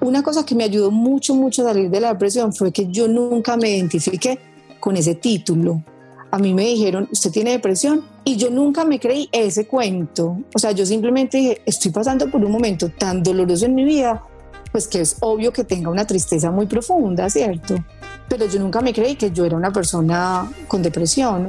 una cosa que me ayudó mucho, mucho a salir de la depresión fue que yo nunca me identifiqué con ese título. A mí me dijeron, usted tiene depresión y yo nunca me creí ese cuento. O sea, yo simplemente dije, estoy pasando por un momento tan doloroso en mi vida, pues que es obvio que tenga una tristeza muy profunda, ¿cierto? Pero yo nunca me creí que yo era una persona con depresión.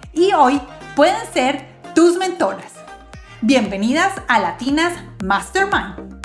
y hoy pueden ser tus mentoras. Bienvenidas a Latinas Mastermind.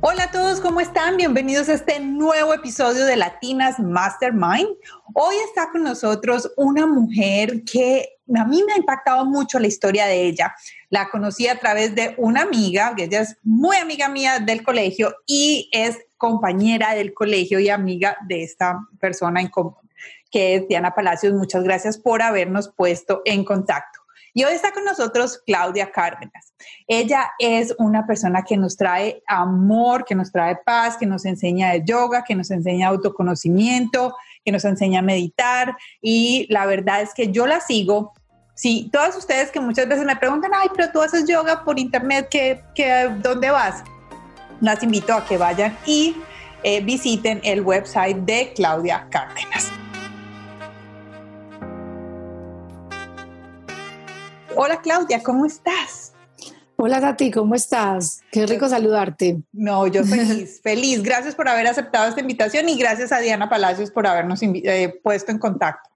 Hola a todos, ¿cómo están? Bienvenidos a este nuevo episodio de Latinas Mastermind. Hoy está con nosotros una mujer que a mí me ha impactado mucho la historia de ella. La conocí a través de una amiga, que ella es muy amiga mía del colegio y es compañera del colegio y amiga de esta persona en común que es Diana Palacios. Muchas gracias por habernos puesto en contacto. Y hoy está con nosotros Claudia Cárdenas. Ella es una persona que nos trae amor, que nos trae paz, que nos enseña de yoga, que nos enseña autoconocimiento, que nos enseña a meditar. Y la verdad es que yo la sigo. Sí, todos ustedes que muchas veces me preguntan, ay, pero tú haces yoga por internet, ¿qué, qué, ¿dónde vas? Las invito a que vayan y eh, visiten el website de Claudia Cárdenas. Hola Claudia, ¿cómo estás? Hola Tati, ¿cómo estás? Qué rico saludarte. No, yo feliz, feliz. Gracias por haber aceptado esta invitación y gracias a Diana Palacios por habernos eh, puesto en contacto.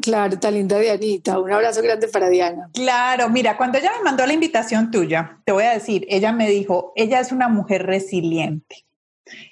Claro, tan linda Dianita. Un abrazo grande para Diana. Claro, mira, cuando ella me mandó la invitación tuya, te voy a decir, ella me dijo, ella es una mujer resiliente.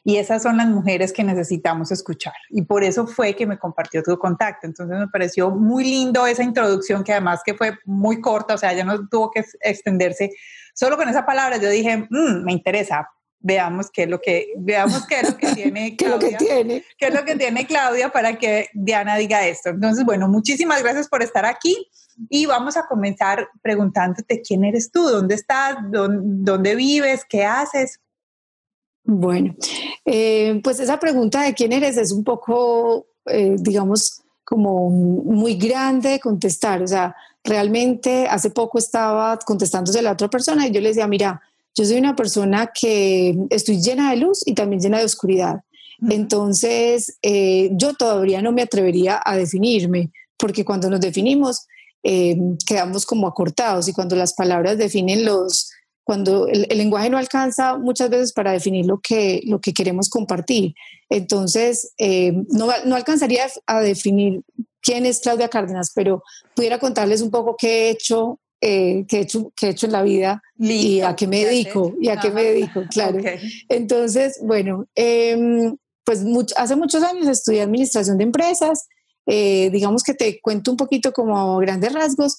Y esas son las mujeres que necesitamos escuchar. Y por eso fue que me compartió tu contacto. Entonces me pareció muy lindo esa introducción que además que fue muy corta, o sea, ya no tuvo que extenderse. Solo con esa palabra yo dije, mm, me interesa, veamos qué es lo que veamos qué es lo que tiene Claudia, ¿Qué es lo que tiene? qué es lo que tiene Claudia para que Diana diga esto. Entonces, bueno, muchísimas gracias por estar aquí y vamos a comenzar preguntándote quién eres tú, dónde estás, dónde, dónde vives, qué haces. Bueno, eh, pues esa pregunta de quién eres es un poco, eh, digamos, como muy grande de contestar. O sea, realmente hace poco estaba contestándose a la otra persona y yo le decía, mira, yo soy una persona que estoy llena de luz y también llena de oscuridad. Entonces, eh, yo todavía no me atrevería a definirme, porque cuando nos definimos, quedamos como acortados y cuando las palabras definen los, cuando el, lenguaje no alcanza muchas veces para definir lo que, lo que queremos compartir. Entonces, eh, no, no, alcanzaría a definir quién es Claudia Cárdenas, pero pudiera contarles un poco qué he hecho, eh, qué he hecho, qué he hecho en la vida y a qué me dedico, y a qué me dedico, claro. Entonces, bueno, em, pues hace muchos años estudié administración de empresas, eh, digamos que te cuento un poquito como grandes rasgos,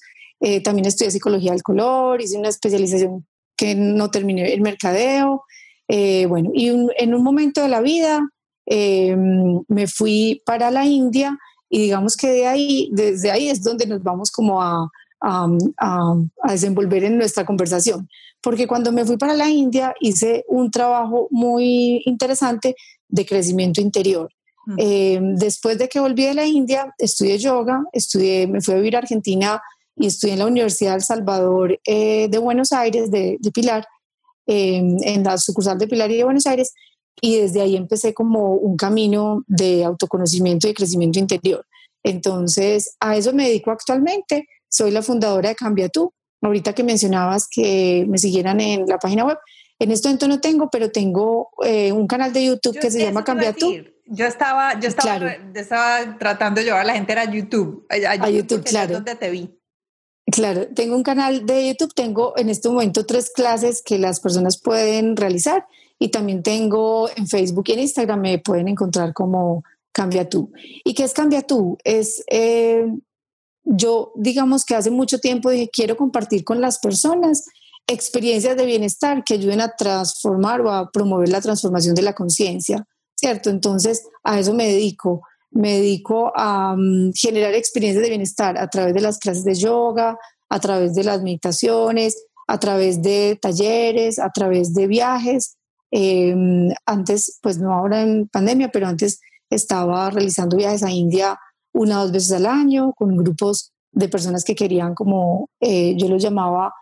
también estudié psicología del color, hice una especialización que no terminé el mercadeo. Eh, bueno, y en un momento de la vida em, me fui para la India y digamos que de ahí, desde ahí es donde nos vamos como a, a, desenvolver en nuestra conversación. Porque cuando me fui para la India hice un trabajo muy interesante de crecimiento interior. Em, después de que volví de la India, estudié yoga, estudié, me fui a vivir a Argentina y estudié en la Universidad del Salvador eh, de Buenos Aires, de, Pilar, em, en la sucursal de Pilar y de Buenos Aires, y desde ahí empecé como un camino de autoconocimiento y crecimiento interior. Entonces, a eso me dedico actualmente. Soy la fundadora de Cambia Tú. Ahorita que mencionabas que me siguieran en la página web, en este momento no tengo, pero tengo eh, un canal de YouTube que se llama Cambia Tú. Yo estaba, yo estaba, estaba tratando de llevar a la gente a YouTube. A, YouTube, a YouTube claro. donde te vi. Claro, tengo un canal de YouTube, tengo en este momento tres clases que las personas pueden realizar y también tengo en Facebook y en Instagram me pueden encontrar como Cambia tú. ¿Y qué es Cambia tú? Es, eh, yo digamos que hace mucho tiempo dije, quiero compartir con las personas experiencias de bienestar que ayuden a transformar o a promover la transformación de la conciencia, ¿cierto? Entonces, a eso me dedico. Me dedico a mm, generar experiencias de bienestar a través de las clases de yoga, a través de las meditaciones, a través de talleres, a través de viajes. Em, antes, pues no ahora en pandemia, pero antes estaba realizando viajes a India una o dos veces al año con grupos de personas que querían como, eh, yo lo llamaba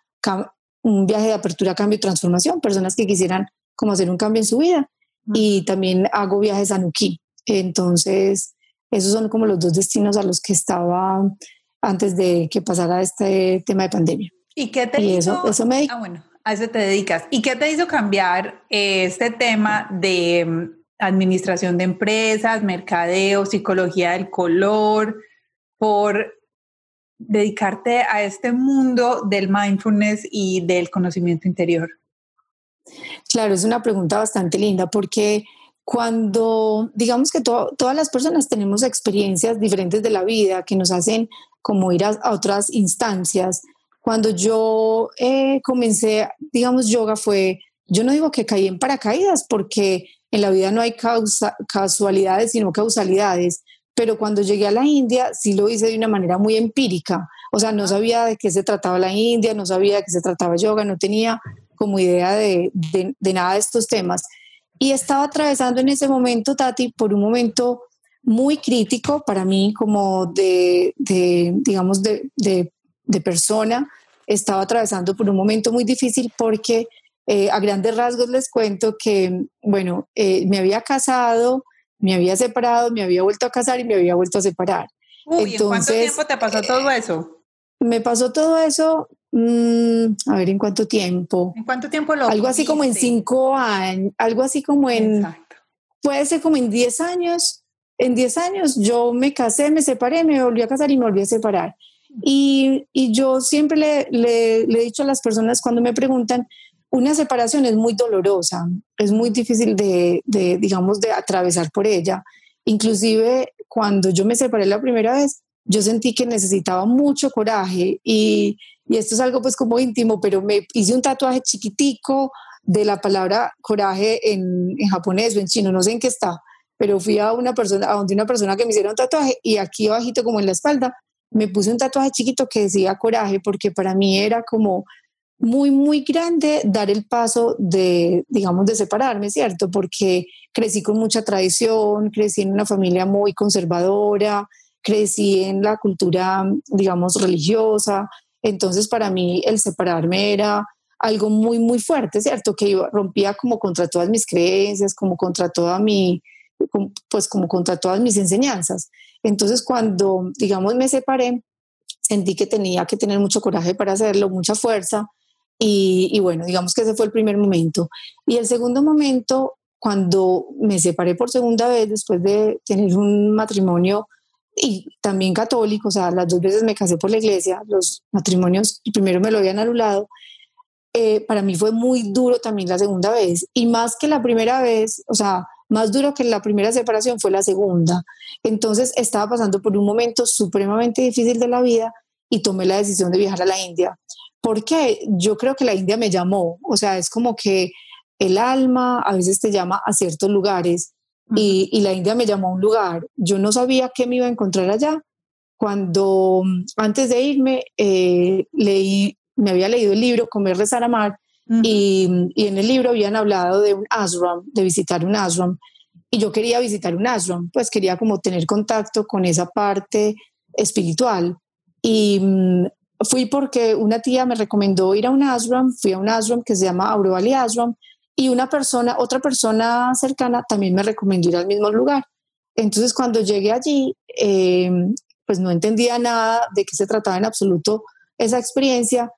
un viaje de apertura, cambio y transformación, personas que quisieran como hacer un cambio en su vida. Y también hago viajes a Nuki. Entonces, esos son como los dos destinos a los que estaba antes de que pasara este tema de pandemia. ¿Y qué te hizo? Eso, me... Ah, bueno, a eso te dedicas. ¿Y qué te hizo cambiar este tema de mm, administración de empresas, mercadeo, psicología del color, por dedicarte a este mundo del mindfulness y del conocimiento interior? Claro, es una pregunta bastante linda porque cuando digamos que todas las personas tenemos experiencias diferentes de la vida que nos hacen como ir a, otras instancias. Cuando yo eh, comencé, digamos, yoga fue, yo no digo que caí en paracaídas porque en la vida no hay casualidades, sino causalidades pero cuando llegué a la India sí lo hice de una manera muy empírica, o sea, no sabía de qué se trataba la India, no sabía de qué se trataba yoga, no tenía como idea de, de, nada de estos temas. Y estaba atravesando en ese momento, Tati, por un momento muy crítico para mí como de, de digamos, de, de, persona. Estaba atravesando por un momento muy difícil porque eh, a grandes rasgos les cuento que, bueno, eh, me había casado, me había separado, me había vuelto a casar y me había vuelto a separar. Uy, ¿en cuánto tiempo te pasó todo eso? Me pasó todo eso, mm, a ver, ¿en cuánto tiempo? ¿En cuánto tiempo lo Algo así como en cinco años, algo así como en... Exacto. Puede ser como en diez años. En diez años yo me casé, me separé, me volví a casar y me volví a separar. Y, y yo siempre le, le, le he dicho a las personas cuando me preguntan, una separación es muy dolorosa, es muy difícil de, digamos, de atravesar por ella. Inclusive cuando yo me separé la primera vez, yo sentí que necesitaba mucho coraje y, esto es algo pues como íntimo, pero me hice un tatuaje chiquitico de la palabra coraje en, japonés o en chino, no sé en qué está, pero fui a una persona, a donde una persona que me hiciera un tatuaje y aquí abajito como en la espalda me puse un tatuaje chiquito que decía coraje porque para mí era como muy, muy grande dar el paso de, digamos, de separarme, ¿cierto? Porque crecí con mucha tradición, crecí en una familia muy conservadora, crecí en la cultura, digamos, religiosa. Entonces, para mí el separarme era algo muy, muy fuerte, ¿cierto? Que rompía como contra todas mis creencias, como contra toda mi, pues como contra todas mis enseñanzas. Entonces, cuando, digamos, me separé, sentí que tenía que tener mucho coraje para hacerlo, mucha fuerza, y, bueno, digamos que ese fue el primer momento. Y el segundo momento, cuando me separé por segunda vez, después de tener un matrimonio y también católico, o sea, las dos veces me casé por la iglesia, los matrimonios, primero me lo habían anulado, eh, para mí fue muy duro también la segunda vez. Y más que la primera vez, o sea, más duro que la primera separación fue la segunda. Entonces estaba pasando por un momento supremamente difícil de la vida y tomé la decisión de viajar a la India porque yo creo que la India me llamó, o sea, es como que el alma a veces te llama a ciertos lugares y, la India me llamó a un lugar. Yo no sabía qué me iba a encontrar allá. Cuando antes de irme eh, leí, me había leído el libro Comer, Rezar, Amar y, y, en el libro habían hablado de un ashram, de visitar un ashram. Y yo quería visitar un ashram, pues quería como tener contacto con esa parte espiritual. Y mm, fui porque una tía me recomendó ir a un ashram, fui a un ashram que se llama Aurovali Ashram y una persona, otra persona cercana también me recomendó ir al mismo lugar. Entonces cuando llegué allí, em, pues no entendía nada de qué se trataba en absoluto esa experiencia,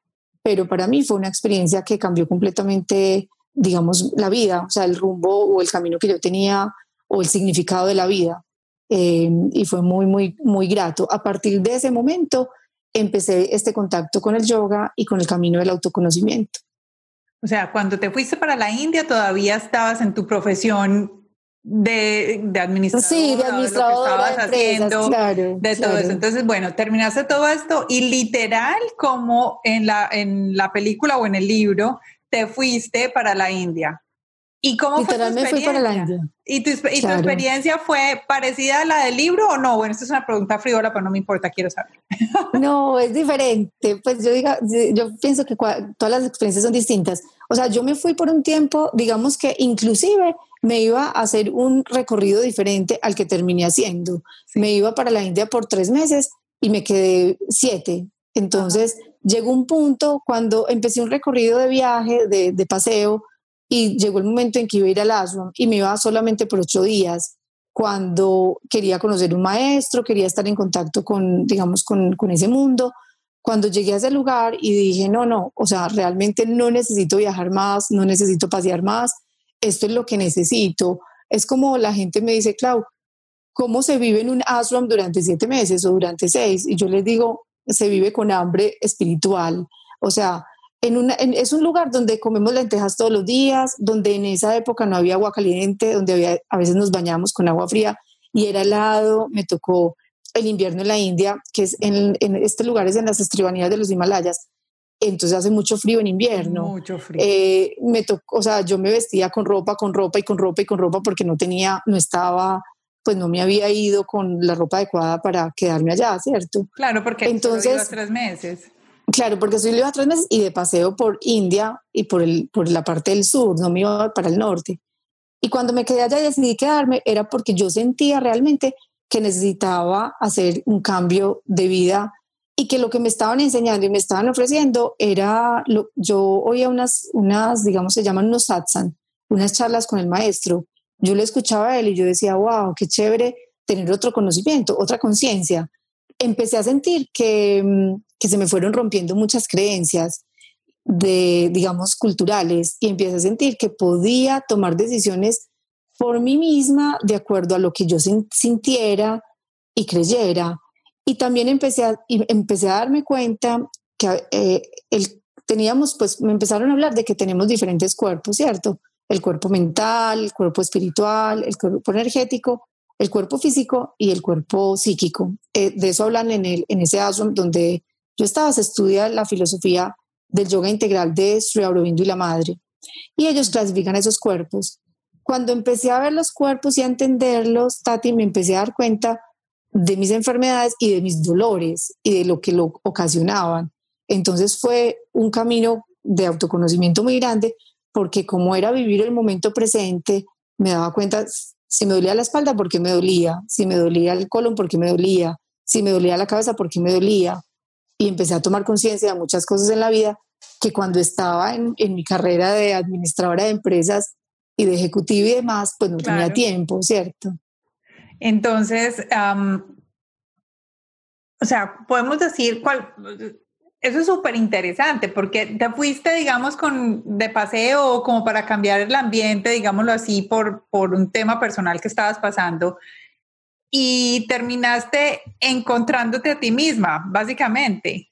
pero para mí fue una experiencia que cambió completamente, digamos, la vida, o sea, el rumbo o el camino que yo tenía o el significado de la vida. Em, y fue muy, muy, muy grato. A partir de ese momento, empecé este contacto con el yoga y con el camino del autoconocimiento. O sea, cuando te fuiste para la India todavía estabas en tu profesión de, de administrador, sí, de administrador, de, haciendo, de todo eso. Entonces, bueno, terminaste todo esto y literal como en la, en la película o en el libro, te fuiste para la India. ¿Y cómo fue tu experiencia? para la India. ¿Y, tu, y tu, experiencia fue parecida a la del libro o no? Bueno, esta es una pregunta frívola, pero no me importa, quiero saber. No, es diferente. Pues yo, diga, yo pienso que todas las experiencias son distintas. O sea, yo me fui por un tiempo, digamos que inclusive me iba a hacer un recorrido diferente al que terminé haciendo. Me iba para la India por tres meses y me quedé siete. Entonces llegó un punto cuando empecé un recorrido de viaje, de, de, paseo, y llegó el momento en que iba a ir al ashram y me iba solamente por ocho días, cuando quería conocer un maestro, quería estar en contacto con, digamos, con, con ese mundo. Cuando llegué a ese lugar y dije, no, no, o sea, realmente no necesito viajar más, no necesito pasear más, esto es lo que necesito. Es como la gente me dice, Clau, ¿cómo se vive en un ashram durante siete meses o durante seis? Y yo les digo, se vive con hambre espiritual. O sea, en una, es un lugar donde comemos lentejas todos los días, donde en esa época no había agua caliente, donde había, a veces nos bañábamos con agua fría y era helado. Me tocó el invierno en la India, que es en, en este lugar es en las estribanías de los Himalayas entonces hace mucho frío en invierno. Mucho frío. Eh, me tocó, o sea, yo me vestía con ropa, con ropa y con ropa y con ropa porque no tenía, no estaba, pues no me había ido con la ropa adecuada para quedarme allá, ¿cierto? Claro, porque entonces tres meses. Claro, porque soy iba tres meses y de paseo por India y por, el, por la parte del sur, no me iba para el norte. Y cuando me quedé allá y decidí quedarme, era porque yo sentía realmente que necesitaba hacer un cambio de vida y que lo que me estaban enseñando y me estaban ofreciendo era, lo, yo oía unas, unas, digamos, se llaman unos satsang, unas charlas con el maestro. Yo le escuchaba a él y yo decía, wow, qué chévere tener otro conocimiento, otra conciencia. Empecé a sentir que, mm, que se me fueron rompiendo muchas creencias de, digamos, culturales y empecé a sentir que podía tomar decisiones por mí misma de acuerdo a lo que yo sintiera y creyera y también empecé a, empecé a darme cuenta que eh, el, teníamos, pues me empezaron a hablar de que tenemos diferentes cuerpos, ¿cierto? El cuerpo mental, el cuerpo espiritual, el cuerpo energético, el cuerpo físico y el cuerpo psíquico. Eh, de eso hablan en, el, en ese ashram donde yo estaba, estudia la filosofía del yoga integral de Sri Aurobindo y la madre. Y ellos clasifican esos cuerpos. Cuando empecé a ver los cuerpos y a entenderlos, Tati, me empecé a dar cuenta de mis enfermedades y de mis dolores y de lo que lo ocasionaban. Entonces fue un camino de autoconocimiento muy grande porque como era vivir el momento presente, me daba cuenta si me dolía la espalda, porque me dolía, si me dolía el colon, porque me dolía, si me dolía la cabeza, porque me dolía. Y empecé a tomar conciencia de muchas cosas en la vida que cuando estaba en, mi carrera de administradora de empresas y de ejecutiva y demás, pues no tenía tiempo, ¿cierto? Entonces, o sea, podemos decir cuál, eso es súper interesante porque te fuiste, digamos, con, de paseo como para cambiar el ambiente, digámoslo así, por, por un tema personal que estabas pasando y terminaste encontrándote a ti misma, básicamente.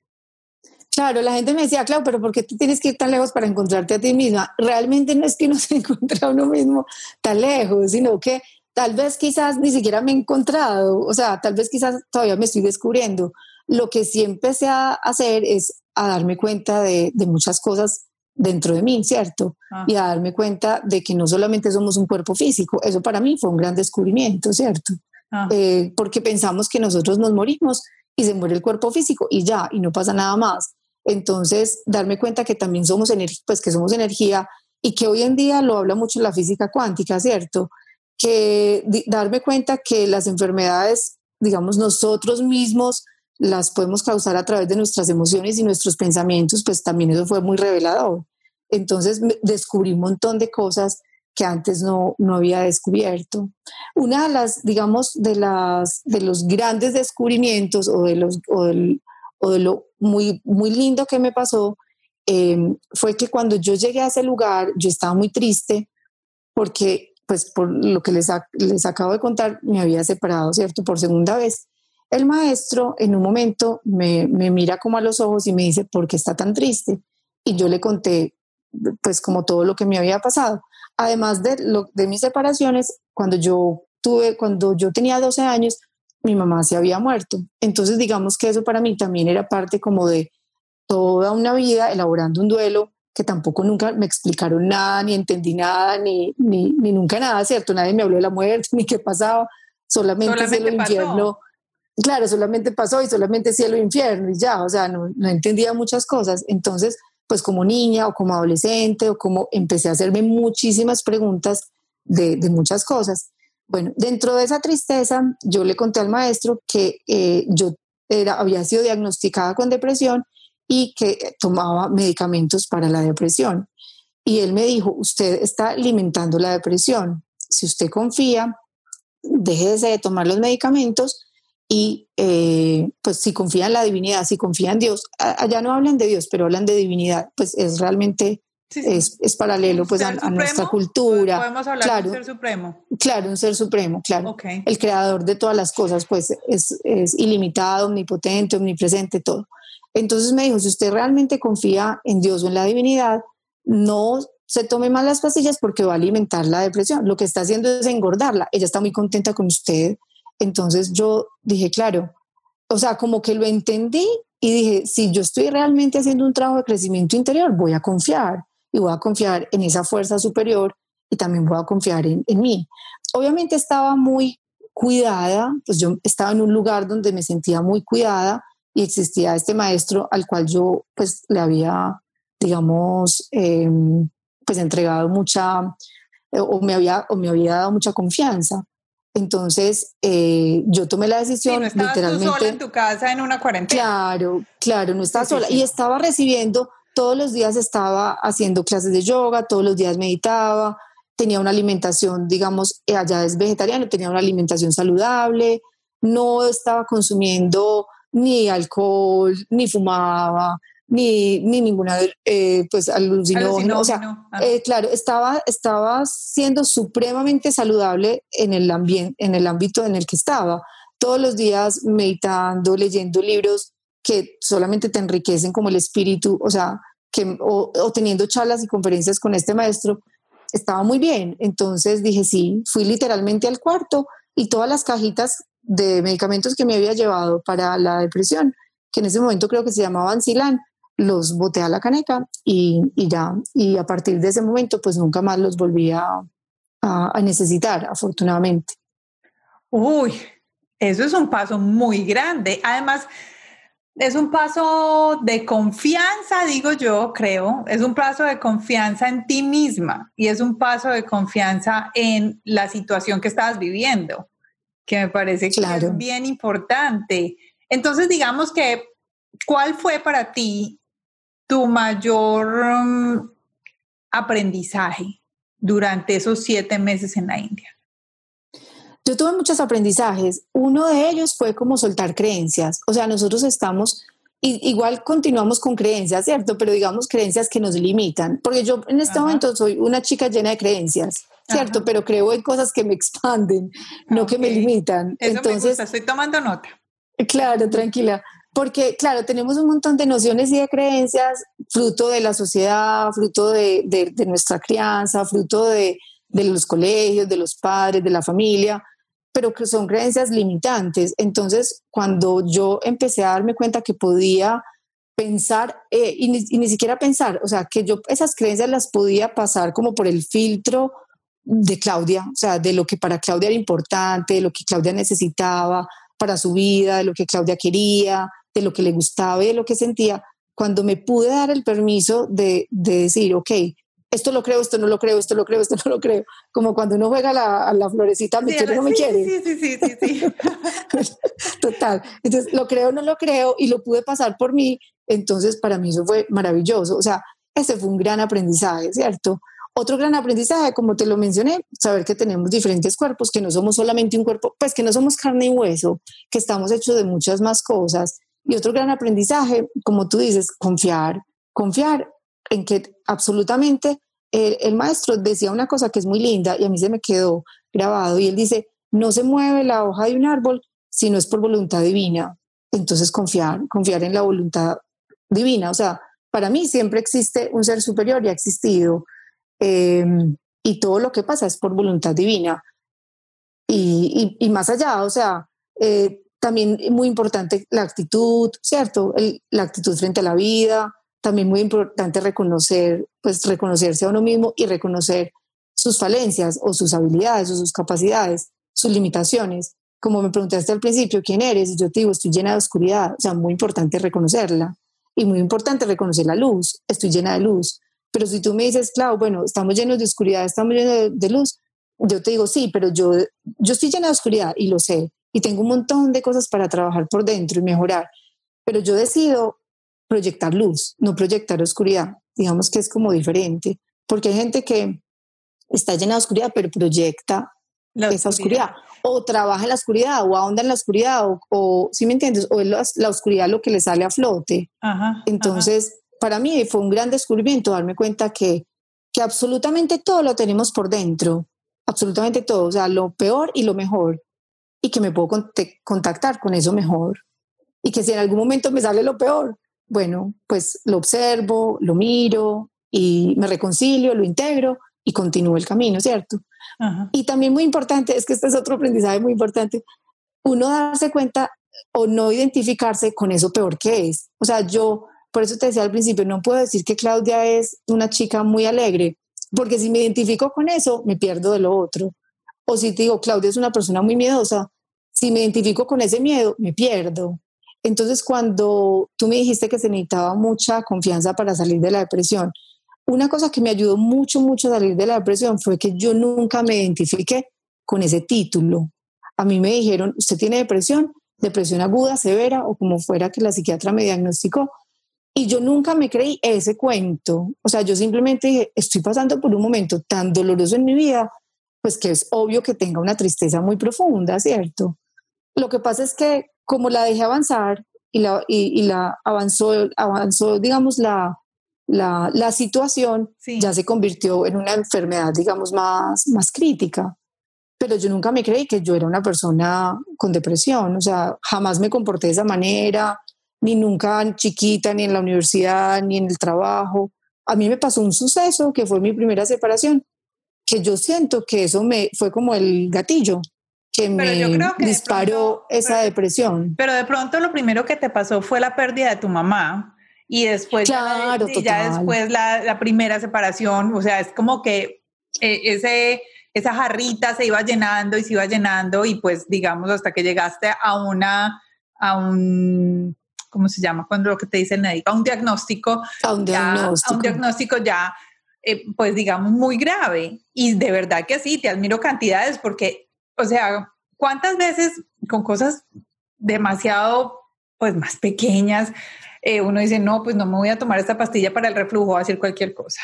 Claro, la gente me decía, claro, pero ¿por qué tú tienes que ir tan lejos para encontrarte a ti misma? Realmente no es que no se encuentre a uno mismo tan lejos, sino que tal vez quizás ni siquiera me he encontrado, o sea, tal vez quizás todavía me estoy descubriendo. Lo que sí empecé a hacer es a darme cuenta de, muchas cosas dentro de mí, ¿cierto? Ah. Y a darme cuenta de que no solamente somos un cuerpo físico, eso para mí fue un gran descubrimiento, ¿cierto? Ah. Eh, porque pensamos que nosotros nos morimos y se muere el cuerpo físico y ya, y no pasa nada más. Entonces, darme cuenta que también somos energía, pues que somos energía y que hoy en día lo habla mucho la física cuántica, ¿cierto? que darme cuenta que las enfermedades, digamos, nosotros mismos las podemos causar a través de nuestras emociones y nuestros pensamientos, pues también eso fue muy revelador. Entonces descubrí un montón de cosas que antes no, no había descubierto. Una de las, digamos, de, las, de los grandes descubrimientos o de, los, o de lo muy, muy lindo que me pasó eh, fue que cuando yo llegué a ese lugar, yo estaba muy triste porque pues por lo que les, les acabo de contar, me había separado, ¿cierto? Por segunda vez. El maestro en un momento me, me mira como a los ojos y me dice, ¿por qué está tan triste? Y yo le conté, pues como todo lo que me había pasado. Además de, lo, de mis separaciones, cuando yo tuve, cuando yo tenía 12 años, mi mamá se había muerto. Entonces, digamos que eso para mí también era parte como de toda una vida elaborando un duelo que tampoco nunca me explicaron nada, ni entendí nada, ni, ni, ni nunca nada, ¿cierto? Nadie me habló de la muerte, ni qué pasaba, solamente, solamente cielo infierno. Claro, solamente pasó y solamente cielo e infierno y ya, o sea, no, no entendía muchas cosas. Entonces, pues como niña o como adolescente o como empecé a hacerme muchísimas preguntas de, muchas cosas. Bueno, dentro de esa tristeza, yo le conté al maestro que eh, yo era, había sido diagnosticada con depresión y que tomaba medicamentos para la depresión. Y él me dijo, usted está alimentando la depresión. Si usted confía, deje de tomar los medicamentos y eh, pues si confía en la divinidad, si confía en Dios, allá no hablan de Dios, pero hablan de divinidad, pues es realmente Es, es, paralelo pues a, nuestra cultura. Podemos hablar claro, de un ser supremo. Claro, un ser supremo, claro. Okay. El creador de todas las cosas, pues es, es ilimitado, omnipotente, omnipresente, todo. Entonces me dijo, si usted realmente confía en Dios o en la divinidad, no se tome más las pastillas porque va a alimentar la depresión. Lo que está haciendo es engordarla. Ella está muy contenta con usted. Entonces yo dije, claro, o sea, como que lo entendí y dije, si yo estoy realmente haciendo un trabajo de crecimiento interior, voy a confiar y voy a confiar en esa fuerza superior y también voy a confiar en, mí. Obviamente estaba muy cuidada, pues yo estaba en un lugar donde me sentía muy cuidada y existía este maestro al cual yo pues le había, digamos, eh, pues entregado mucha, eh, o, me había, o me había dado mucha confianza. Entonces, eh, yo tomé la decisión. Sí, no literalmente. Tú sola en tu casa en una cuarentena. Claro, claro, no estaba sí, sola. Sí, y estaba recibiendo, todos los días estaba haciendo clases de yoga, todos los días meditaba, tenía una alimentación, digamos, allá es vegetariano, tenía una alimentación saludable, no estaba consumiendo ni alcohol, ni fumaba, ni, ni ninguna eh, pues alucinógeno. O sea, ah. eh, claro, estaba, estaba siendo supremamente saludable en el, ambiente, en el ámbito en el que estaba. Todos los días meditando, leyendo libros que solamente te enriquecen como el espíritu, o sea, que, o, o teniendo charlas y conferencias con este maestro, estaba muy bien. Entonces dije, sí, fui literalmente al cuarto y todas las cajitas de medicamentos que me había llevado para la depresión, que en ese momento creo que se llamaban Silan, los boté a la caneca y, y, ya, y a partir de ese momento pues nunca más los volví a, a, a necesitar, afortunadamente. Uy, eso es un paso muy grande. Además, es un paso de confianza, digo yo, creo. Es un paso de confianza en ti misma y es un paso de confianza en la situación que estás viviendo que me parece claro. que es bien importante. Entonces, digamos que, ¿cuál fue para ti tu mayor um, aprendizaje durante esos siete meses en la India? Yo tuve muchos aprendizajes. Uno de ellos fue como soltar creencias. O sea, nosotros estamos, igual continuamos con creencias, ¿cierto? Pero digamos creencias que nos limitan. Porque yo en este Ajá. momento soy una chica llena de creencias. ¿cierto? Ajá. Pero creo en cosas que me expanden, no okay. que me limitan. Eso Entonces, me gusta, estoy tomando nota. Claro, tranquila. Porque, claro, tenemos un montón de nociones y de creencias, fruto de la sociedad, fruto de, de, de nuestra crianza, fruto de, de los colegios, de los padres, de la familia, pero que son creencias limitantes. Entonces, cuando yo empecé a darme cuenta que podía pensar, eh, y, ni, y, ni, siquiera pensar, o sea, que yo esas creencias las podía pasar como por el filtro de Claudia, o sea, de lo que para Claudia era importante, de lo que Claudia necesitaba para su vida, de lo que Claudia quería, de lo que le gustaba y de lo que sentía, cuando me pude dar el permiso de, de decir, ok, esto lo creo, esto no lo creo, esto lo creo, esto no lo creo, como cuando uno juega la, a la florecita, me sí, quiere no me sí, quiere. Sí, sí, sí, sí, sí. Total. Entonces, lo creo no lo creo y lo pude pasar por mí, entonces para mí eso fue maravilloso. O sea, ese fue un gran aprendizaje, ¿cierto? Otro gran aprendizaje, como te lo mencioné, saber que tenemos diferentes cuerpos, que no somos solamente un cuerpo, pues que no somos carne y hueso, que estamos hechos de muchas más cosas. Y otro gran aprendizaje, como tú dices, confiar, confiar en que absolutamente el, maestro decía una cosa que es muy linda y a mí se me quedó grabado y él dice, no se mueve la hoja de un árbol si no es por voluntad divina. Entonces confiar, confiar en la voluntad divina. O sea, para mí siempre existe un ser superior y ha existido eh, y todo lo que pasa es por voluntad divina. Y, y, más allá, o sea, eh, también muy importante la actitud, ¿cierto? la actitud frente a la vida, también muy importante reconocer, pues reconocerse a uno mismo y reconocer sus falencias o sus habilidades o sus capacidades, sus limitaciones. Como me preguntaste al principio, ¿quién eres? Y yo te digo, estoy llena de oscuridad. O sea, muy importante reconocerla. Y muy importante reconocer la luz. Estoy llena de luz. Pero si tú me dices, claro, bueno, estamos llenos de oscuridad, estamos llenos de, luz, yo te digo, sí, pero yo, yo estoy llena de oscuridad y lo sé. Y tengo un montón de cosas para trabajar por dentro y mejorar. Pero yo decido proyectar luz, no proyectar oscuridad. Digamos que es como diferente. Porque hay gente que está llena de oscuridad, pero proyecta esa oscuridad. O trabaja en la oscuridad, o ahonda en la oscuridad, o, si me entiendes? O es la, oscuridad lo que le sale a flote. Entonces, para mí fue un gran descubrimiento darme cuenta que, que absolutamente todo lo tenemos por dentro, absolutamente todo, o sea, lo peor y lo mejor, y que me puedo contactar con eso mejor. Y que si en algún momento me sale lo peor, bueno, pues lo observo, lo miro y me reconcilio, lo integro y continúo el camino, ¿cierto? Y también muy importante, es que este es otro aprendizaje muy importante, uno darse cuenta o no identificarse con eso peor que es. O sea, yo, por eso te decía al principio, no puedo decir que Claudia es una chica muy alegre, porque si me identifico con eso, me pierdo de lo otro. O si te digo, Claudia es una persona muy miedosa, si me identifico con ese miedo, me pierdo. Entonces, cuando tú me dijiste que se necesitaba mucha confianza para salir de la depresión, una cosa que me ayudó mucho, mucho a salir de la depresión fue que yo nunca me identifiqué con ese título. A mí me dijeron, usted tiene depresión, depresión aguda, severa o como fuera que la psiquiatra me diagnosticó. Y yo nunca me creí ese cuento. O sea, yo simplemente dije, estoy pasando por un momento tan doloroso en mi vida, pues que es obvio que tenga una tristeza muy profunda, ¿cierto? Lo que pasa es que como la dejé avanzar y la, y la avanzó, avanzó, digamos, la, la, la situación ya se convirtió en una enfermedad, digamos, más, más crítica. Pero yo nunca me creí que yo era una persona con depresión, o sea, jamás me comporté de esa manera, ni nunca chiquita, ni en la universidad, ni en el trabajo. A mí me pasó un suceso que fue mi primera separación, que yo siento que eso me fue como el gatillo que me disparó esa depresión. Pero de pronto lo primero que te pasó fue la pérdida de tu mamá y después ya, después la, la, primera separación, o sea, es como que eh, ese, esa jarrita se iba llenando y se iba llenando y pues digamos hasta que llegaste a una, a un, ¿cómo se llama? Cuando lo que te dice el médico, a un diagnóstico. A un diagnóstico. a un diagnóstico ya, eh, pues digamos, muy grave. Y de verdad que sí, te admiro cantidades porque, o sea, ¿cuántas veces con cosas demasiado, pues más pequeñas, eh, uno dice, no, pues no me voy a tomar esta pastilla para el reflujo, voy a decir cualquier cosa.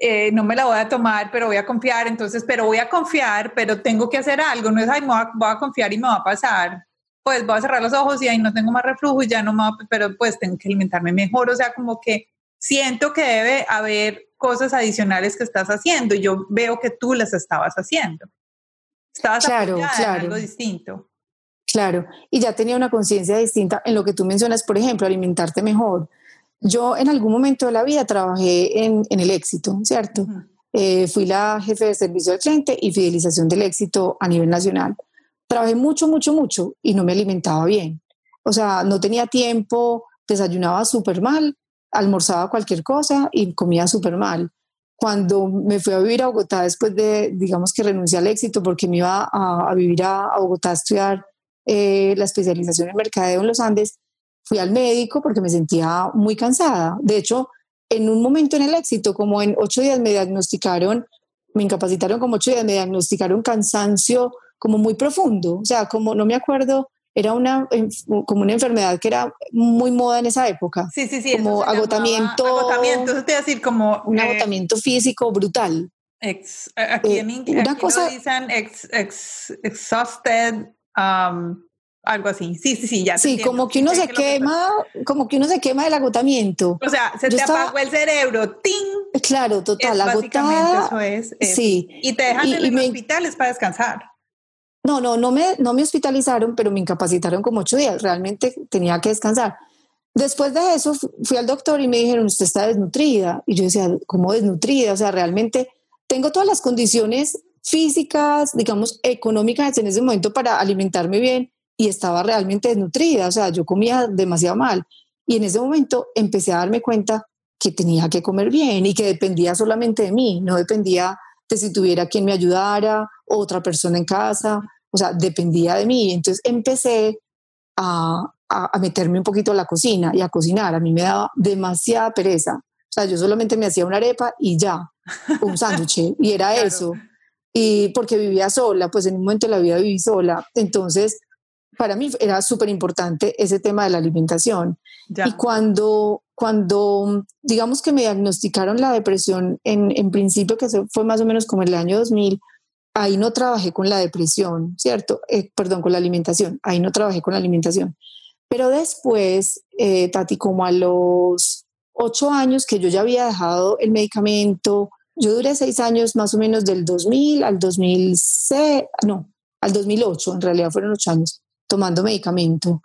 Eh, no me la voy a tomar, pero voy a confiar, entonces, pero voy a confiar, pero tengo que hacer algo, no es, ay, voy a, confiar y me va a pasar. Pues voy a cerrar los ojos y ahí no tengo más reflujo y ya no me va, pero pues tengo que alimentarme mejor, o sea, como que siento que debe haber cosas adicionales que estás haciendo yo veo que tú las estabas haciendo. Estabas claro, claro. algo distinto. Claro, y ya tenía una conciencia distinta en lo que tú mencionas, por ejemplo, alimentarte mejor. Yo en algún momento de la vida trabajé en, el éxito, ¿cierto? Eh, fui la jefe de servicio al cliente y fidelización del éxito a nivel nacional. Trabajé mucho, mucho, mucho y no me alimentaba bien. O sea, no tenía tiempo, desayunaba súper mal, almorzaba cualquier cosa y comía súper mal. Cuando me fui a vivir a Bogotá después de, digamos que renuncié al éxito porque me iba a, vivir a, a Bogotá a estudiar eh, la especialización en mercadeo en los Andes, fui al médico porque me sentía muy cansada. De hecho, en un momento en el éxito, como en ocho días me diagnosticaron, me incapacitaron como ocho días, me diagnosticaron cansancio como muy profundo. O sea, como no me acuerdo, era una, como una enfermedad que era muy moda en esa época. Sí, sí, sí. Como agotamiento. Agotamiento, eso te a decir como... Un eh, agotamiento físico brutal. Ex, aquí en eh, inglés una cosa, dicen ex, ex, exhausted, algo así. Sí, sí, sí, ya. Sí, como que uno se quema, como que uno se quema del agotamiento. O sea, se te apagó el cerebro, ¡ting! Claro, total, agotada. Eso es, Sí. Y te dejan en los hospitales para descansar. No, no, no me, no me hospitalizaron, pero me incapacitaron como ocho días. Realmente tenía que descansar. Después de eso fui al doctor y me dijeron, usted está desnutrida. Y yo decía, ¿cómo desnutrida? O sea, realmente tengo todas las condiciones físicas, digamos, económicas en ese momento para alimentarme bien y estaba realmente desnutrida, o sea, yo comía demasiado mal. Y en ese momento empecé a darme cuenta que tenía que comer bien y que dependía solamente de mí, no dependía de si tuviera quien me ayudara, otra persona en casa, o sea, dependía de mí. Entonces empecé a, a, meterme un poquito a la cocina y a cocinar. A mí me daba demasiada pereza. O sea, yo solamente me hacía una arepa y ya, un sándwich, y era eso. Y porque vivía sola, pues en un momento de la vida viví sola. Entonces, para mí era súper importante ese tema de la alimentación. Y cuando, cuando, digamos que me diagnosticaron la depresión en, en principio, que fue más o menos como el año 2000, ahí no trabajé con la depresión, ¿cierto? Eh, perdón, con la alimentación, ahí no trabajé con la alimentación. Pero después, eh, Tati, como a los ocho años que yo ya había dejado el medicamento, yo duré seis años más o menos del 2000 al 2006, no, al 2008, en realidad fueron ocho años tomando medicamento.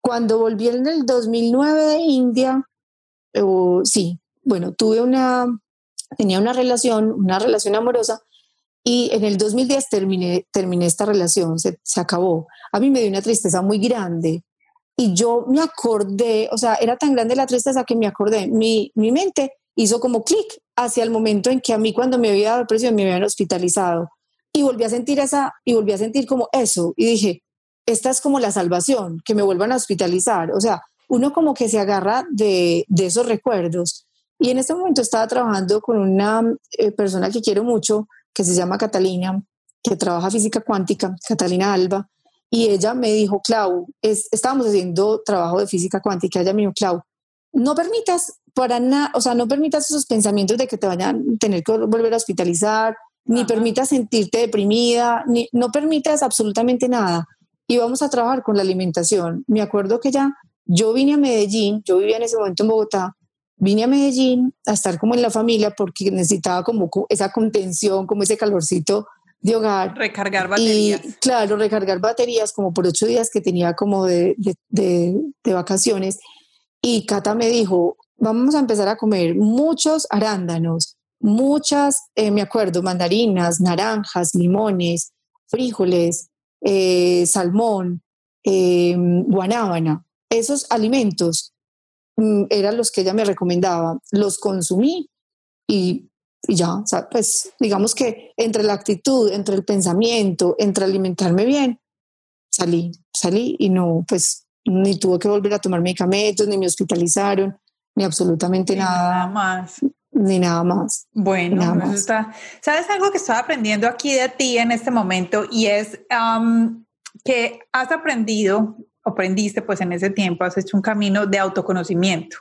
Cuando volví en el 2009 de India, sí, bueno, tuve una, tenía una relación, una relación amorosa y en el 2010 terminé, terminé esta relación, se, se acabó. A mí me dio una tristeza muy grande y yo me acordé, o sea, era tan grande la tristeza que me acordé, mi, mi mente hizo como clic hacia el momento en que a mí cuando me había dado depresión me habían hospitalizado y volví a sentir esa, y volví a sentir como eso y dije, esta es como la salvación, que me vuelvan a hospitalizar, o sea, uno como que se agarra de, de esos recuerdos. Y en este momento estaba trabajando con una eh, persona que quiero mucho, que se llama Catalina, que trabaja física cuántica, Catalina Alba, y ella me dijo, Clau, es, estábamos haciendo trabajo de física cuántica, ella me dijo, Clau, no permitas para nada, o sea, no permitas esos pensamientos de que te vayan a tener que volver a hospitalizar, ni permitas sentirte deprimida, ni, no permitas absolutamente nada. Y vamos a trabajar con la alimentación. Me acuerdo que ya yo vine a Medellín, yo vivía en ese momento en Bogotá, vine a Medellín a estar como en la familia porque necesitaba como esa contención, como ese calorcito de hogar. Recargar baterías. Y claro, recargar baterías como por ocho días que tenía como de, de, de, vacaciones. Y Cata me dijo, vamos a empezar a comer muchos arándanos, muchas, eh, me acuerdo, mandarinas, naranjas, limones, frijoles, eh, salmón, eh, guanábana. Esos alimentos eran los que ella me recomendaba. Los consumí y, ya, o sea, pues digamos que entre la actitud, entre el pensamiento, entre alimentarme bien, salí, salí y no, pues ni tuve que volver a tomar medicamentos, ni me hospitalizaron, ni absolutamente nada. más. Ni nada más. Bueno, ¿sabes algo que estoy aprendiendo aquí de ti en este momento? Y es que has aprendido aprendiste pues en ese tiempo, has hecho un camino de autoconocimiento.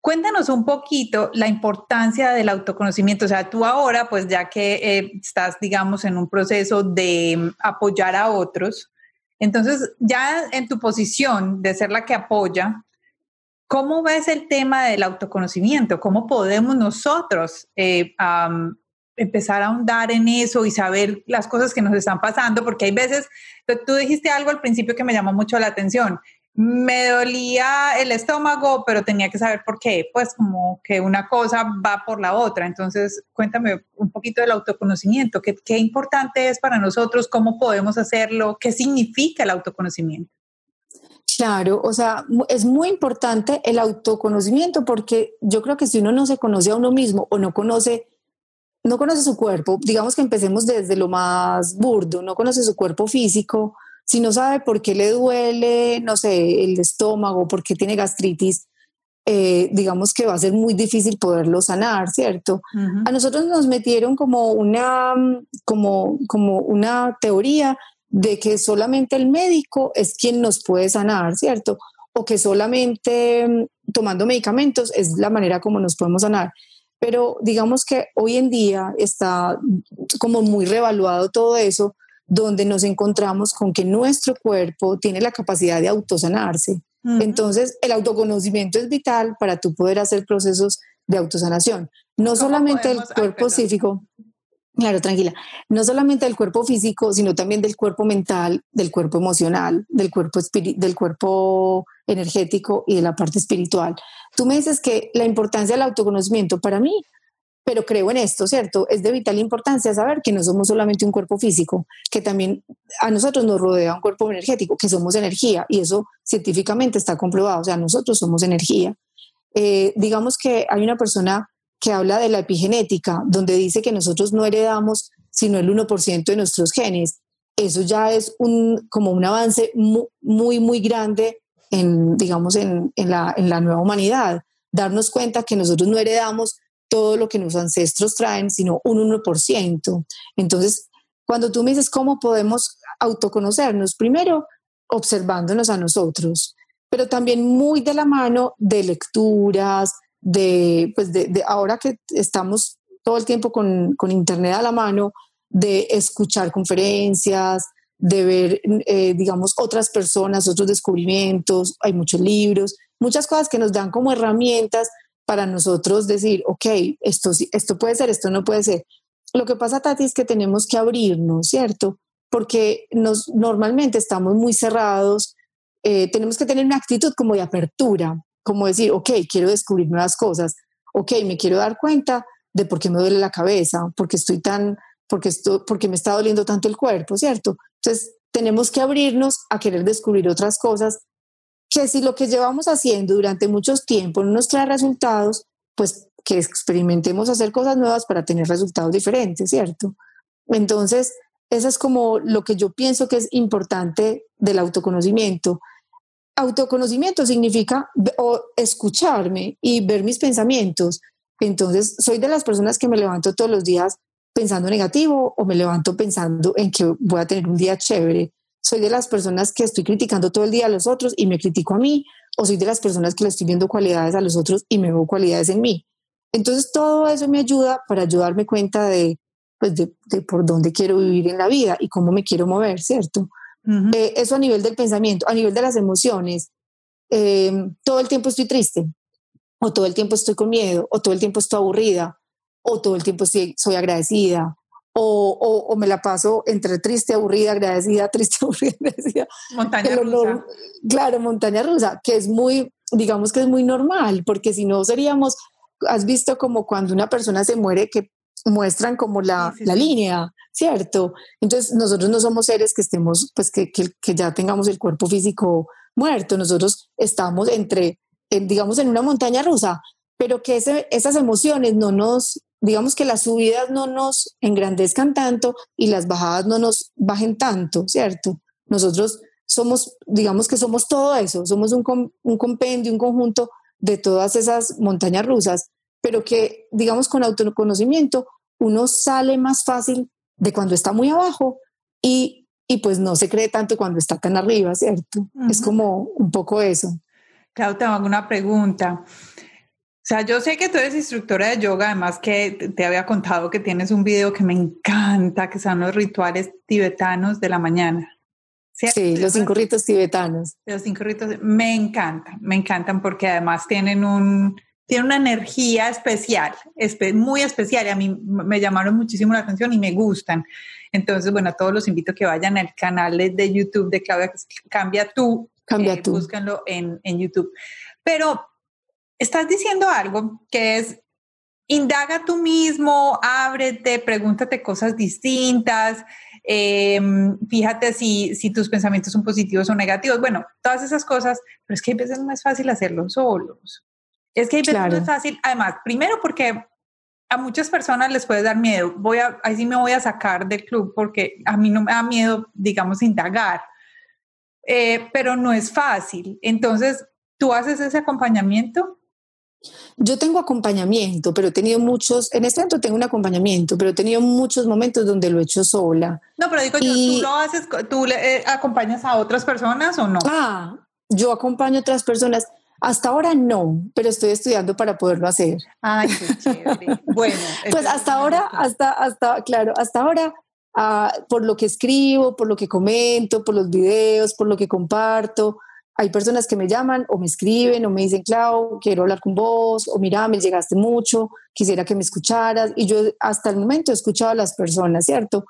Cuéntanos un poquito la importancia del autoconocimiento. O sea, tú ahora, pues ya que eh, estás, digamos, en un proceso de mm, apoyar a otros, entonces ya en tu posición de ser la que apoya, ¿cómo ves el tema del autoconocimiento? ¿Cómo podemos nosotros eh, empezar a ahondar en eso y saber las cosas que nos están pasando, porque hay veces, tú dijiste algo al principio que me llamó mucho la atención. Me dolía el estómago, pero tenía que saber por qué. Pues como que una cosa va por la otra. Entonces, cuéntame un poquito del autoconocimiento. ¿Qué, qué importante es para nosotros? ¿Cómo podemos hacerlo? ¿Qué significa el autoconocimiento? Claro, o sea, es muy importante el autoconocimiento porque yo creo que si uno no se conoce a uno mismo o no conoce no conoce su cuerpo, digamos que empecemos desde lo más burdo, no conoce su cuerpo físico, si no sabe por qué le duele, no sé, el estómago, por qué tiene gastritis, eh, digamos que va a ser muy difícil poderlo sanar, ¿cierto? A nosotros nos metieron como una, como, como una teoría de que solamente el médico es quien nos puede sanar, ¿cierto? O que solamente mm, tomando medicamentos es la manera como nos podemos sanar pero digamos que hoy en día está como muy revaluado todo eso, donde nos encontramos con que nuestro cuerpo tiene la capacidad de autosanarse. Entonces, el autoconocimiento es vital para tú poder hacer procesos de autosanación. No solamente el cuerpo psíquico, Claro, tranquila. No solamente del cuerpo físico, sino también del cuerpo mental, del cuerpo emocional, del cuerpo, del cuerpo energético y de la parte espiritual. Tú me dices que la importancia del autoconocimiento para mí, pero creo en esto, ¿cierto? Es de vital importancia saber que no somos solamente un cuerpo físico, que también a nosotros nos rodea un cuerpo energético, que somos energía, y eso científicamente está comprobado, o sea, nosotros somos energía. Eh, digamos que hay una persona que habla de la epigenética, donde dice que nosotros no heredamos sino el 1% de nuestros genes. Eso ya es un, como un avance muy, muy, grande en, digamos, en, en, la, en la nueva humanidad. Darnos cuenta que nosotros no heredamos todo lo que nuestros ancestros traen, sino un 1%. Entonces, cuando tú me dices cómo podemos autoconocernos, primero observándonos a nosotros, pero también muy de la mano de lecturas, de, pues de, ahora que estamos todo el tiempo con, con, Internet a la mano, de escuchar conferencias, de ver, eh, digamos, otras personas, otros descubrimientos, hay muchos libros, muchas cosas que nos dan como herramientas para nosotros decir, ok, esto, esto puede ser, esto no puede ser. Lo que pasa, Tati, es que tenemos que abrirnos, ¿cierto? Porque nos, normalmente estamos muy cerrados, eh, tenemos que tener una actitud como de apertura, como decir, ok, quiero descubrir nuevas cosas, ok, me quiero dar cuenta de por qué me duele la cabeza, porque estoy tan, porque, esto, porque me está doliendo tanto el cuerpo, ¿cierto? Entonces, tenemos que abrirnos a querer descubrir otras cosas que si lo que llevamos haciendo durante muchos tiempo no nos trae resultados, pues que experimentemos hacer cosas nuevas para tener resultados diferentes, ¿cierto? Entonces, eso es como lo que yo pienso que es importante del autoconocimiento. Autoconocimiento significa escucharme y ver mis pensamientos. Entonces, soy de las personas que me levanto todos los días pensando negativo o me levanto pensando en que voy a tener un día chévere soy de las personas que estoy criticando todo el día a los otros y me critico a mí, o soy de las personas que le estoy viendo cualidades a los otros y me veo cualidades en mí. Entonces todo eso me ayuda para ayudarme cuenta de, pues de, por dónde quiero vivir en la vida y cómo me quiero mover, ¿cierto? Eh, eso a nivel del pensamiento, a nivel de las emociones. Eh, todo el tiempo estoy triste, o todo el tiempo estoy con miedo, o todo el tiempo estoy aburrida, o todo el tiempo estoy, soy agradecida, o, me la paso entre triste, aburrida, agradecida, triste, aburrida, agradecida. Montaña rusa. claro, montaña rusa, que es muy, digamos que es muy normal, porque si no seríamos, has visto como cuando una persona se muere que muestran como la, la línea, ¿cierto? Entonces nosotros no somos seres que estemos, pues que, que, que ya tengamos el cuerpo físico muerto, nosotros estamos entre, digamos, en una montaña rusa, pero que ese, esas emociones no nos, digamos que las subidas no nos engrandezcan tanto y las bajadas no nos bajen tanto, ¿cierto? Nosotros somos, digamos que somos todo eso, somos un, un compendio, un conjunto de todas esas montañas rusas, pero que, digamos, con autoconocimiento uno sale más fácil de cuando está muy abajo y, y pues no se cree tanto cuando está tan arriba, ¿cierto? Es como un poco eso. Claro, te hago una pregunta. O sea, yo sé que tú eres instructora de yoga, además que te había contado que tienes un video que me encanta, que son los rituales tibetanos de la mañana. Sí, los cinco ritos tibetanos. Los cinco ritos, me encantan, me encantan porque además tienen un, tienen una energía especial, muy especial y a mí me llamaron muchísimo la atención y me gustan. Entonces, bueno, a todos los invito a que vayan al canal de YouTube de Claudia Cambia Tú. Cambia eh, Tú. Búscanlo en, en YouTube. Pero estás diciendo algo que es, indaga tú mismo, ábrete, pregúntate cosas distintas, em, fíjate si, si tus pensamientos son positivos o negativos, bueno, todas esas cosas, pero es que a veces no es fácil hacerlo solos. Es que a veces no es fácil, además, primero porque a muchas personas les puede dar miedo, voy a, ahí sí me voy a sacar del club porque a mí no me da miedo, digamos, indagar, eh, pero no es fácil. Entonces, ¿tú haces ese acompañamiento? Yo tengo acompañamiento, pero he tenido muchos, en este momento tengo un acompañamiento, pero he tenido muchos momentos donde lo he hecho sola. No, pero digo yo, ¿tú lo haces, tú le, eh, acompañas a otras personas o no? Ah, yo acompaño a otras personas. Hasta ahora no, pero estoy estudiando para poderlo hacer. Ay, qué chévere. bueno. pues hasta ahora, hasta, hasta, claro, hasta ahora, ah, por lo que escribo, por lo que comento, por los videos, por lo que comparto, hay personas que me llaman o me escriben o me dicen, Clau, quiero hablar con vos, o mira, me llegaste mucho, quisiera que me escucharas. Y yo hasta el momento he escuchado a las personas, ¿cierto?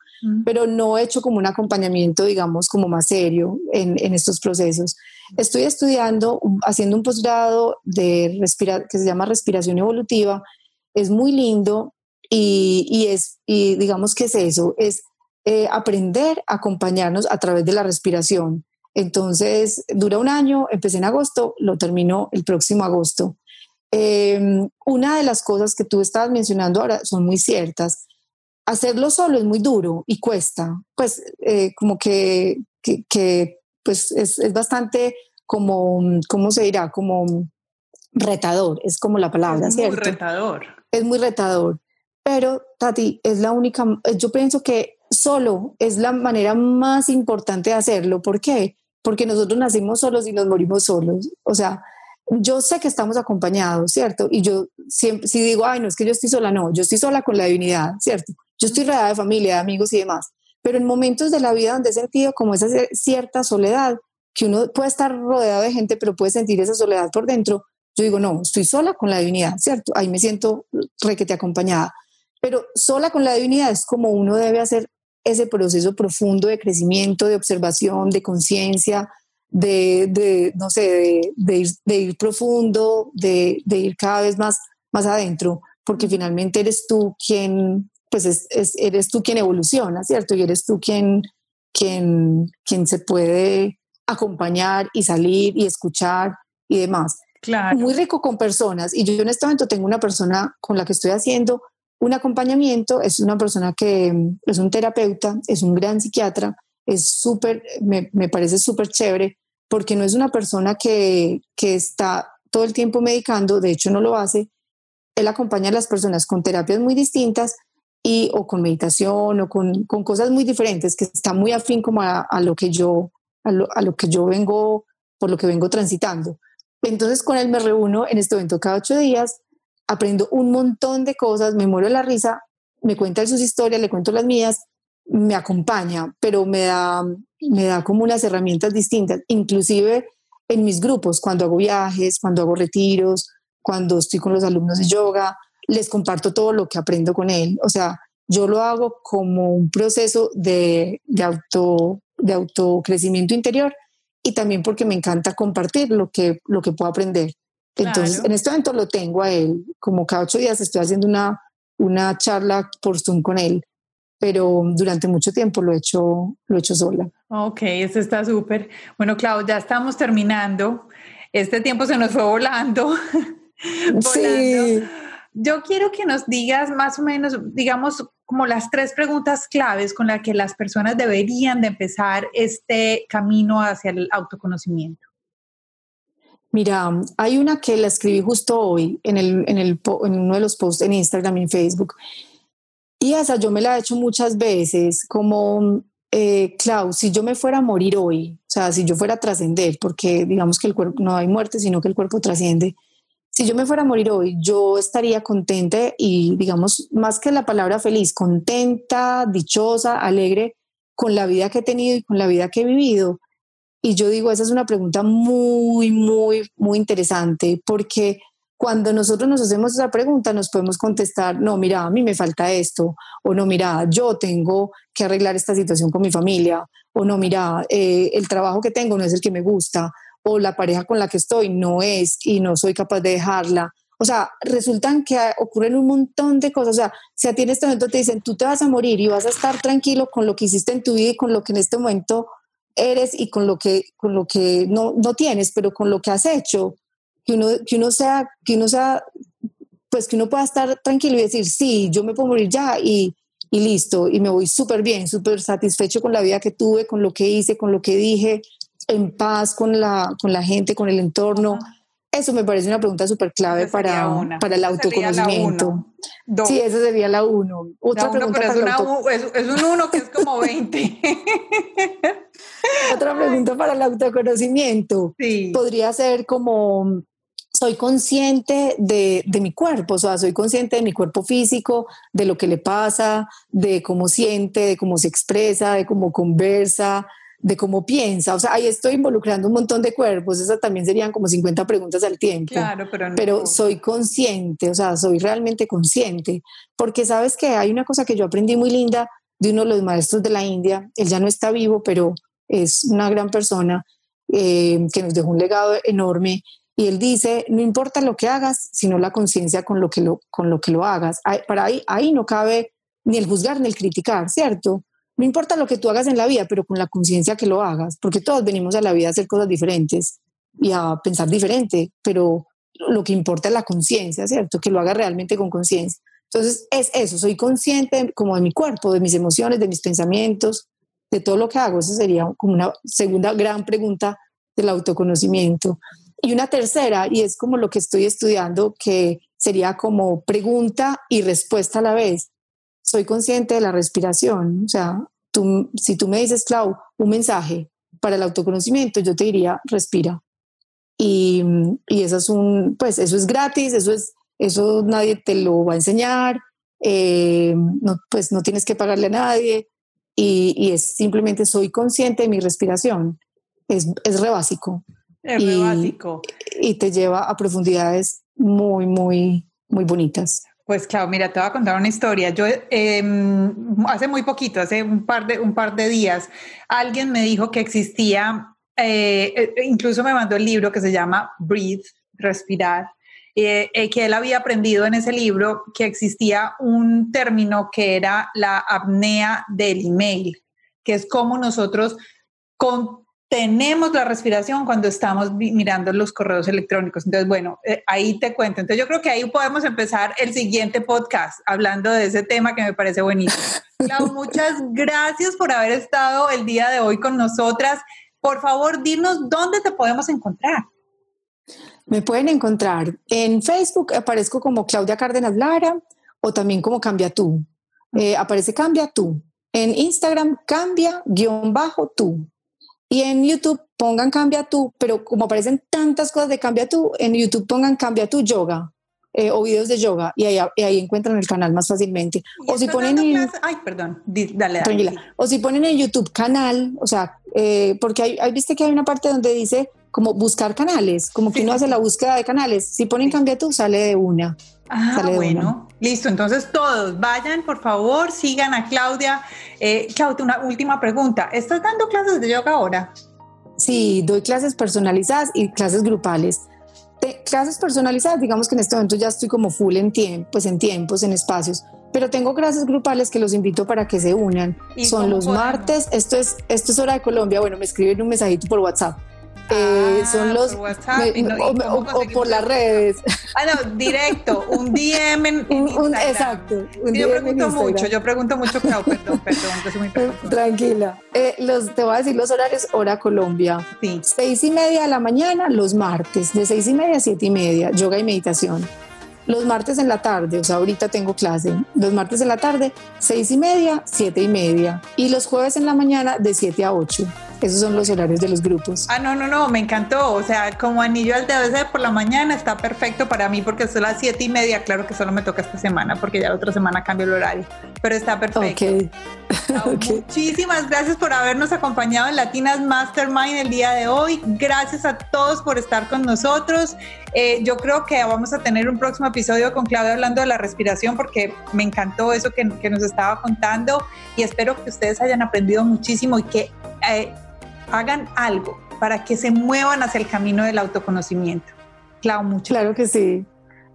Pero no he hecho como un acompañamiento, digamos, como más serio en, en estos procesos. Estoy estudiando, haciendo un posgrado de que se llama respiración evolutiva. Es muy lindo y, es, y digamos que es eso, es eh, aprender a acompañarnos a través de la respiración. Entonces, dura un año, empecé en agosto, lo termino el próximo agosto. Em, una de las cosas que tú estabas mencionando ahora son muy ciertas. Hacerlo solo es muy duro y cuesta, pues eh, como que, que, pues es, es, bastante como, ¿cómo se dirá? Como retador, es como la palabra, es muy retador. Es muy retador. Pero, Tati, es la única, yo pienso que solo es la manera más importante de hacerlo. ¿Por qué? Porque nosotros nacimos solos y nos morimos solos. O sea, yo sé que estamos acompañados, ¿cierto? Y yo siempre, si digo, ay, no, es que yo estoy sola, no, yo estoy sola con la divinidad, ¿cierto? Yo estoy rodeada de familia, de amigos y demás. Pero en momentos de la vida donde he sentido como esa cierta soledad, que uno puede estar rodeado de gente, pero puede sentir esa soledad por dentro, yo digo, no, estoy sola con la divinidad, ¿cierto? Ahí me siento requete acompañada. Pero sola con la divinidad es como uno debe hacer ese proceso profundo de crecimiento, de observación, de conciencia, de, no sé, de, ir, profundo, de, ir cada vez más, más adentro, porque finalmente eres tú quien, pues eres tú quien evoluciona, ¿cierto? Y eres tú quien, quien, quien se puede acompañar y salir y escuchar y demás. Claro. Muy rico con personas. Y yo en este momento tengo una persona con la que estoy haciendo un acompañamiento, es una persona que es un terapeuta, es un gran psiquiatra, es súper, me, me, parece súper chévere, porque no es una persona que, que está todo el tiempo medicando, de hecho no lo hace, él acompaña a las personas con terapias muy distintas y o con meditación o con, con cosas muy diferentes, que está muy afín como a, a lo que yo, a lo, a lo, que yo vengo, por lo que vengo transitando. Entonces con él me reúno en este evento cada ocho días, aprendo un montón de cosas, me muero de la risa, me cuenta sus historias, le cuento las mías, me acompaña, pero me da, me da como unas herramientas distintas, inclusive en mis grupos, cuando hago viajes, cuando hago retiros, cuando estoy con los alumnos de yoga, les comparto todo lo que aprendo con él. O sea, yo lo hago como un proceso de, de, auto, de autocrecimiento interior y también porque me encanta compartir lo que, lo que puedo aprender. Entonces, en este momento lo tengo a él, como cada ocho días estoy haciendo una, una charla por Zoom con él, pero durante mucho tiempo lo he hecho, lo he hecho sola. Ok, eso está súper. Bueno, Clau, ya estamos terminando. Este tiempo se nos fue volando. Sí. Yo quiero que nos digas más o menos, digamos, como las tres preguntas claves con las que las personas deberían de empezar este camino hacia el autoconocimiento. Mira, hay una que la escribí justo hoy en, el, en, el, en uno de los posts en Instagram y en Facebook. Y esa yo me la he hecho muchas veces, como, eh, si yo me fuera a morir hoy, o sea, si yo fuera a trascender, porque digamos que el cuerpo no hay muerte, sino que el cuerpo trasciende. Si yo me fuera a morir hoy, yo estaría contenta y, digamos, más que la palabra feliz, contenta, dichosa, alegre con la vida que he tenido y con la vida que he vivido. Y yo digo, esa es una pregunta muy, muy, muy interesante, porque cuando nosotros nos hacemos esa pregunta nos podemos contestar, no, mira, a mí me falta esto, o no, mira, yo tengo que arreglar esta situación con mi familia, o no, mira, eh, el trabajo que tengo no es el que me gusta, o la pareja con la que estoy no es y no soy capaz de dejarla. O sea, resultan que ocurren un montón de cosas. O sea, si a ti en este momento te dicen, tú te vas a morir y vas a estar tranquilo con lo que hiciste en tu vida y con lo que en este momento eres y con lo que, con lo que no, no tienes, pero con lo que has hecho, que uno, que uno sea, que uno sea, pues que uno pueda estar tranquilo y decir, sí, yo me puedo morir ya y, y listo, y me voy súper bien, súper satisfecho con la vida que tuve, con lo que hice, con lo que dije, en paz con la, con la gente, con el entorno. Eso me parece una pregunta súper clave para, para el autoconocimiento. Sí, esa sería la uno. Otra pregunta es, un uno que es como 20. Otra pregunta para el autoconocimiento. Sí. Podría ser como, soy consciente de, de, mi cuerpo, o sea, soy consciente de mi cuerpo físico, de lo que le pasa, de cómo siente, de cómo se expresa, de cómo conversa, de cómo piensa. O sea, ahí estoy involucrando un montón de cuerpos. Esas también serían como 50 preguntas al tiempo. Claro, pero no. Pero soy consciente, o sea, soy realmente consciente. Porque sabes que hay una cosa que yo aprendí muy linda de uno de los maestros de la India. Él ya no está vivo, pero es una gran persona eh, que nos dejó un legado enorme. Y él dice, no importa lo que hagas, sino la conciencia con, lo que lo, con lo que lo hagas. Para ahí, ahí no cabe ni el juzgar ni el criticar, ¿cierto? No importa lo que tú hagas en la vida, pero con la conciencia que lo hagas, porque todos venimos a la vida a hacer cosas diferentes y a pensar diferente, pero lo que importa es la conciencia, ¿cierto? Que lo haga realmente con conciencia. Entonces, es eso, soy consciente como de mi cuerpo, de mis emociones, de mis pensamientos, de todo lo que hago. Esa sería como una segunda gran pregunta del autoconocimiento. Y una tercera, y es como lo que estoy estudiando, que sería como pregunta y respuesta a la vez. Soy consciente de la respiración. O sea, tú, si tú me dices, Clau, un mensaje para el autoconocimiento, yo te diría, respira. Y, y eso es un, pues eso es gratis, eso es, eso nadie te lo va a enseñar, eh, pues no tienes que pagarle a nadie y, y, es simplemente soy consciente de mi respiración. Es, es re básico. Es y, básico. Y te lleva a profundidades muy, muy, muy bonitas. Pues claro, mira, te voy a contar una historia. Yo eh, hace muy poquito, hace un par de, un par de días, alguien me dijo que existía, eh, eh incluso me mandó el libro que se llama Breathe, respirar, eh, eh, que él había aprendido en ese libro que existía un término que era la apnea del email, que es como nosotros con tenemos la respiración cuando estamos mirando los correos electrónicos. Entonces, bueno, eh, ahí te cuento. Entonces, yo creo que ahí podemos empezar el siguiente podcast hablando de ese tema que me parece buenísimo. Clau, muchas gracias por haber estado el día de hoy con nosotras. Por favor, dinos dónde te podemos encontrar. Me pueden encontrar en Facebook, aparezco como Claudia Cárdenas Lara o también como Cambia Tú. Eh, aparece Cambia Tú. En Instagram, cambia guion bajo tú. Y en YouTube pongan Cambia tú, pero como aparecen tantas cosas de Cambia tú, en YouTube pongan Cambia tú yoga eh, o videos de yoga y ahí, ahí, encuentran el canal más fácilmente. O si ponen en, Ay, perdón, dale, dale. O si ponen en YouTube canal, o sea, eh, porque hay, hay, viste que hay una parte donde dice como buscar canales, como que uno hace la búsqueda de canales. Si ponen Cambia tú, sale de una. Ah, bueno, listo. Entonces todos vayan, por favor, sigan a Claudia. Eh, Claudia, una última pregunta. ¿Estás dando clases de yoga ahora? Sí, doy clases personalizadas y clases grupales. De clases personalizadas, digamos que en este momento ya estoy como full en tiempo, pues en tiempos, en espacios, pero tengo clases grupales que los invito para que se unan. Son los martes, esto es, esto es hora de Colombia, bueno, me escriben un mensajito por WhatsApp eh, son los por o, por las redes. Ah, no, directo, un DM en, un, exacto. Un yo pregunto mucho, yo pregunto mucho, perdón, perdón, muy Tranquila. Eh, los, te voy a decir los horarios, hora Colombia. Sí. Seis y media de la mañana, los martes, de seis y media a siete y media, yoga y meditación. Los martes en la tarde, o sea, ahorita tengo clase. Los martes en la tarde, seis y media, siete y media. Y los jueves en la mañana, de siete a ocho. Esos son los horarios de los grupos. Ah, no, no, no, me encantó. O sea, como anillo al dedo ese por la mañana está perfecto para mí porque son las siete y media. Claro que solo me toca esta semana porque ya la otra semana cambio el horario, pero está perfecto. Okay. Muchísimas gracias por habernos acompañado en Latinas Mastermind el día de hoy. Gracias a todos por estar con nosotros. Eh, yo creo que vamos a tener un próximo episodio con Claudia hablando de la respiración porque me encantó eso que, que nos estaba contando y espero que ustedes hayan aprendido muchísimo y que eh, hagan algo para que se muevan hacia el camino del autoconocimiento. Clau, mucho. Claro que sí.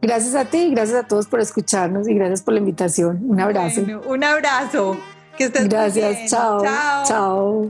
Gracias a ti, gracias a todos por escucharnos y gracias por la invitación. Un abrazo. un abrazo. Que estés Gracias, chao. Chao.